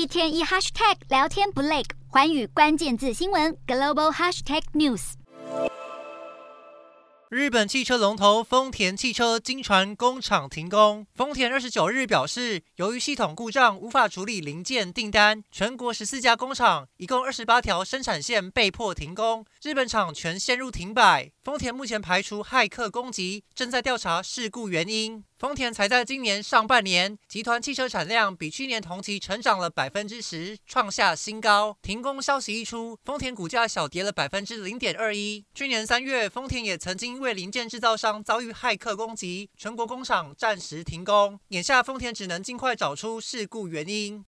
一天一 hashtag 聊天不累，寰宇关键字新闻 global hashtag news。日本汽车龙头丰田汽车惊传工厂停工。丰田二十九日表示，由于系统故障无法处理零件订单，全国十四家工厂，一共二十八条生产线被迫停工，日本厂全陷入停摆。丰田目前排除骇客攻击，正在调查事故原因。丰田才在今年上半年，集团汽车产量比去年同期成长了百分之十，创下新高。停工消息一出，丰田股价小跌了百分之零点二一。去年三月，丰田也曾经因为零件制造商遭遇骇客攻击，全国工厂暂时停工。眼下，丰田只能尽快找出事故原因。